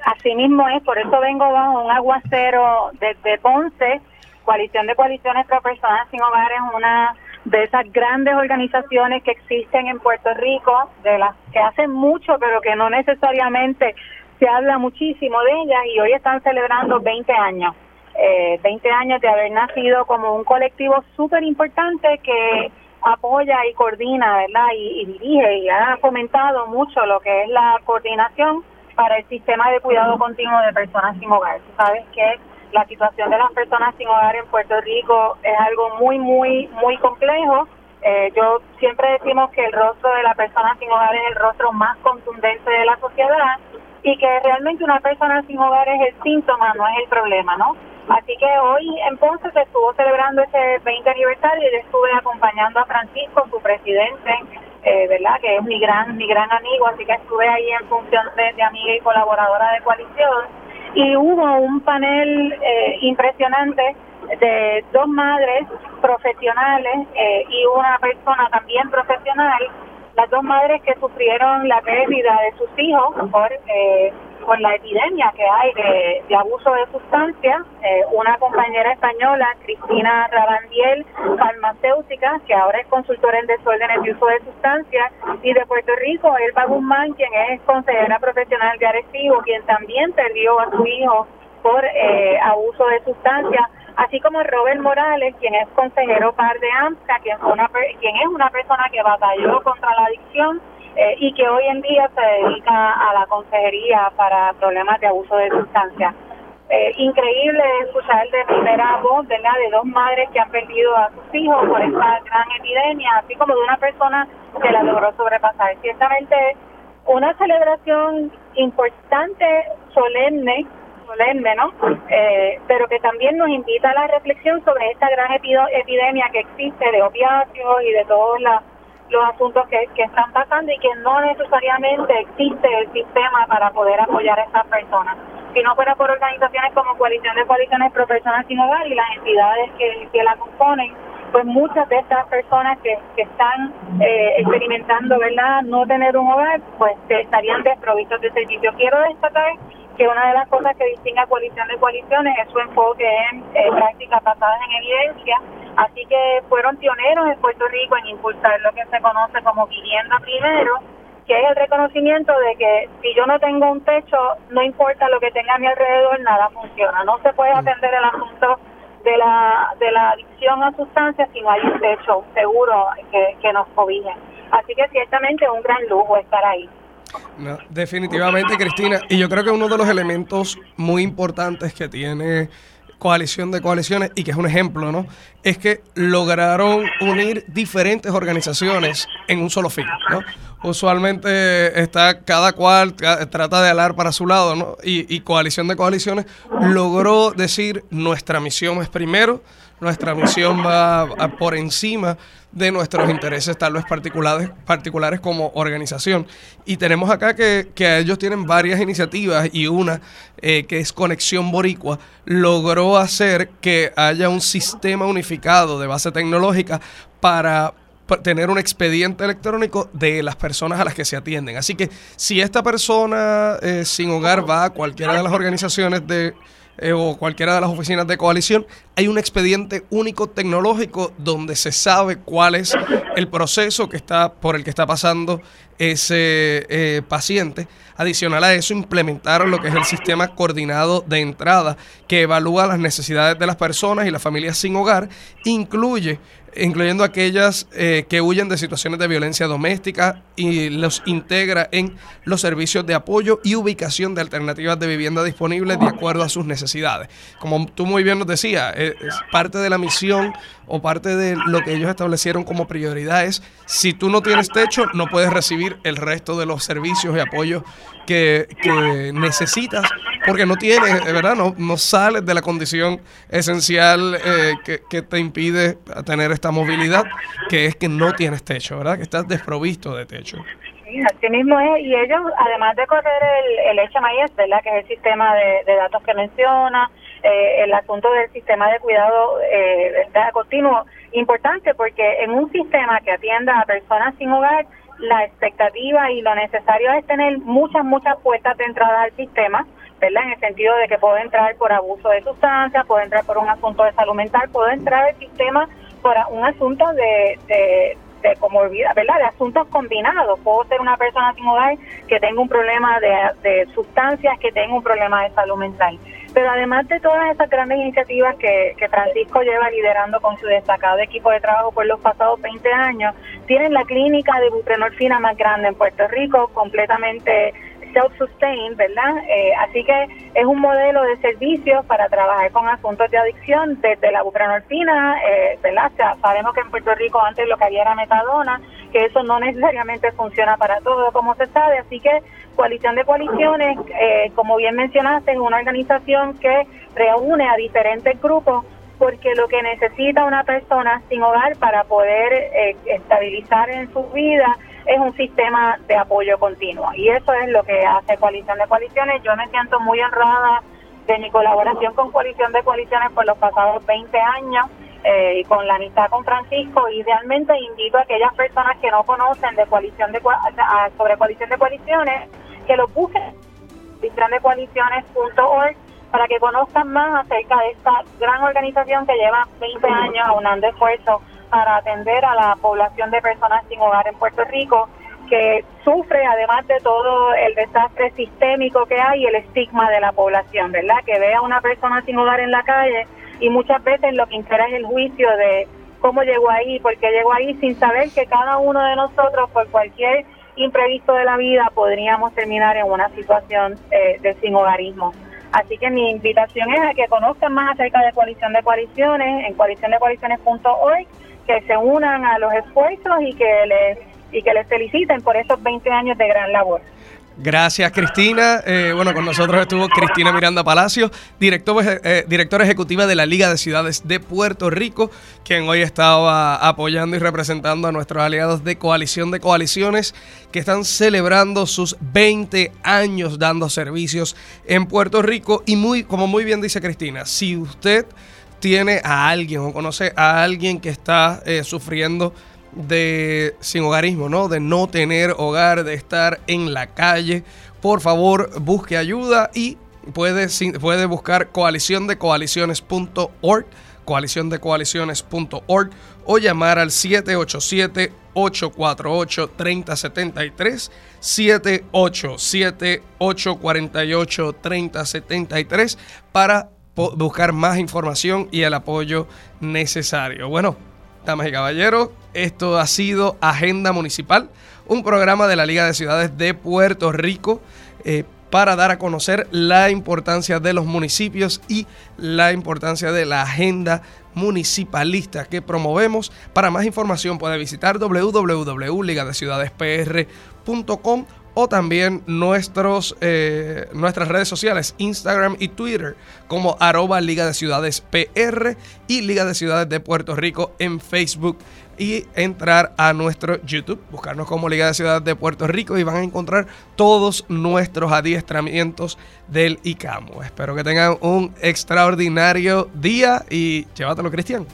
Así mismo es, por eso vengo bajo un aguacero desde Ponce, Coalición de Coaliciones para Personas Sin Hogar es una de esas grandes organizaciones que existen en Puerto Rico, de las que hacen mucho, pero que no necesariamente se habla muchísimo de ellas y hoy están celebrando 20 años. Eh, 20 años de haber nacido como un colectivo súper importante que apoya y coordina, ¿verdad? Y, dirige y ha fomentado mucho lo que es la coordinación para el sistema de cuidado continuo de personas sin hogar. sabes que la situación de las personas sin hogar en Puerto Rico es algo muy, muy, muy complejo. Eh, yo siempre decimos que el rostro de la persona sin hogar es el rostro más contundente de la sociedad y que realmente una persona sin hogar es el síntoma, no es el problema, ¿no? Así que hoy en Ponce se estuvo celebrando ese 20 aniversario y yo estuve acompañando a Francisco, su presidente, eh, ¿verdad? Que es mi gran, mi gran amigo, así que estuve ahí en función de, de amiga y colaboradora de coalición. Y hubo un panel eh, impresionante de dos madres profesionales eh, y una persona también profesional las dos madres que sufrieron la pérdida de sus hijos por, por la epidemia que hay de, abuso de sustancias, eh, una compañera española, Cristina Rabandiel, farmacéutica, que ahora es consultora en desórdenes de uso de sustancias, y de Puerto Rico, Elba Guzmán, quien es consejera profesional de Arecibo, quien también perdió a su hijo por eh, abuso de sustancias así como Robert Morales, quien es consejero par de AMSCA, quien, una, quien es una persona que batalló contra la adicción eh, y que hoy en día se dedica a la consejería para problemas de abuso de sustancias. Eh, increíble escuchar de primera voz de dos madres que han perdido a sus hijos por esta gran epidemia, así como de una persona que la logró sobrepasar. Ciertamente una celebración importante, solemne, solemne, ¿no? Eh, pero que también nos invita a la reflexión sobre esta gran epidemia que existe de opiáceos y de todos los asuntos que, están pasando y que no necesariamente existe el sistema para poder apoyar a estas personas. Si no fuera por organizaciones como Coalición de Coaliciones Pro Personas Sin Hogar y las entidades que, que la componen, pues muchas de estas personas que, que están eh, experimentando, ¿verdad?, no tener un hogar, pues estarían desprovistos de servicio. Quiero destacar que una de las cosas que distingue a Coalición de Coaliciones es su enfoque en eh, prácticas basadas en evidencia. Así que fueron pioneros en Puerto Rico en impulsar lo que se conoce como vivienda primero, que es el reconocimiento de que si yo no tengo un techo, no importa lo que tenga a mi alrededor, nada funciona. No se puede atender el asunto de la, de la adicción a sustancias si no hay un techo seguro que, que nos cobije. Así que ciertamente es un gran lujo estar ahí. No, definitivamente, Cristina. Y yo creo que uno de los elementos muy importantes que tiene coalición de coaliciones y que es un ejemplo, ¿no? Es que lograron unir diferentes organizaciones en un solo fin, ¿no? Usualmente está cada cual trata de alar para su lado, ¿no? Y, y coalición de coaliciones logró decir nuestra misión es primero, nuestra misión va por encima de nuestros intereses tal vez particulares, particulares como organización. Y tenemos acá que, que ellos tienen varias iniciativas y una eh, que es Conexión Boricua logró hacer que haya un sistema unificado de base tecnológica para tener un expediente electrónico de las personas a las que se atienden. Así que si esta persona eh, sin hogar va a cualquiera de las organizaciones de eh, o cualquiera de las oficinas de coalición, hay un expediente único tecnológico donde se sabe cuál es el proceso que está por el que está pasando ese eh, paciente. Adicional a eso, implementaron lo que es el sistema coordinado de entrada que evalúa las necesidades de las personas y las familias sin hogar, incluye incluyendo aquellas eh, que huyen de situaciones de violencia doméstica y los integra en los servicios de apoyo y ubicación de alternativas de vivienda disponibles de acuerdo a sus necesidades. Como tú muy bien nos decías, es, parte de la misión o parte de lo que ellos establecieron como prioridad es, si tú no tienes techo, no puedes recibir el resto de los servicios y apoyos que, que necesitas porque no tienes, ¿verdad? No, no sales de la condición esencial eh, que, que, te impide tener esta movilidad, que es que no tienes techo, ¿verdad? Que estás desprovisto de techo. Sí, así mismo es. Y ellos, además de correr el, el HMIS, ¿verdad? Que es el sistema de, de datos que menciona, eh, el asunto del sistema de cuidado eh, continuo, importante porque en un sistema que atienda a personas sin hogar, la expectativa y lo necesario es tener muchas, muchas puertas de entrada al sistema ¿verdad? En el sentido de que puedo entrar por abuso de sustancias, puedo entrar por un asunto de salud mental, puedo entrar al sistema por un asunto de, de, de comorbilidad, ¿verdad? De asuntos combinados. Puedo ser una persona sin hogar que tenga un problema de, de sustancias, que tenga un problema de salud mental. Pero además de todas esas grandes iniciativas que, que Francisco lleva liderando con su destacado equipo de trabajo por los pasados 20 años, tienen la clínica de buprenorfina más grande en Puerto Rico, completamente self-sustain, ¿verdad? Eh, así que es un modelo de servicios para trabajar con asuntos de adicción desde la buprenorfina, eh, ¿verdad? sabemos que en Puerto Rico antes lo que había era metadona, que eso no necesariamente funciona para todo, como se sabe, así que Coalición de Coaliciones, eh, como bien mencionaste, es una organización que reúne a diferentes grupos porque lo que necesita una persona sin hogar para poder eh, estabilizar en su vida es un sistema de apoyo continuo. Y eso es lo que hace Coalición de Coaliciones. Yo me siento muy honrada de mi colaboración con Coalición de Coaliciones por los pasados 20 años eh, y con la amistad con Francisco. Idealmente invito a aquellas personas que no conocen de coalición de sobre Coalición de Coaliciones que lo busquen coaliciones.org para que conozcan más acerca de esta gran organización que lleva 20 años aunando esfuerzos para atender a la población de personas sin hogar en Puerto Rico que sufre además de todo el desastre sistémico que hay y el estigma de la población, ¿verdad? Que ve a una persona sin hogar en la calle y muchas veces lo que interesa es el juicio de cómo llegó ahí, por qué llegó ahí, sin saber que cada uno de nosotros, por cualquier imprevisto de la vida, podríamos terminar en una situación eh, de sin hogarismo. Así que mi invitación es a que conozcan más acerca de Coalición de Coaliciones en coaliciondecoaliciones.org, que se unan a los esfuerzos y que les y que les feliciten por esos 20 años de gran labor. Gracias, Cristina. Eh, bueno, con nosotros estuvo Cristina Miranda Palacio, director, eh, directora ejecutiva de la Liga de Ciudades de Puerto Rico, quien hoy estaba apoyando y representando a nuestros aliados de Coalición de Coaliciones que están celebrando sus 20 años dando servicios en Puerto Rico. Y muy, como muy bien dice Cristina, si usted tiene a alguien o conoce a alguien que está eh, sufriendo de sin hogarismo, ¿no? De no tener hogar, de estar en la calle. Por favor, busque ayuda y puede, puede buscar coalición de coaliciones.org, coalición de o llamar al 787 848 3073 787 848 3073 para buscar más información y el apoyo necesario. Bueno, damas y caballeros, esto ha sido Agenda Municipal, un programa de la Liga de Ciudades de Puerto Rico eh, para dar a conocer la importancia de los municipios y la importancia de la agenda municipalista que promovemos. Para más información puede visitar www.ligadeciudadespr.com o también nuestros, eh, nuestras redes sociales, Instagram y Twitter, como arroba Liga de Ciudades PR y Liga de Ciudades de Puerto Rico en Facebook y entrar a nuestro YouTube, buscarnos como Liga de Ciudades de Puerto Rico y van a encontrar todos nuestros adiestramientos del ICAMU. Espero que tengan un extraordinario día y llévatelo, Cristian.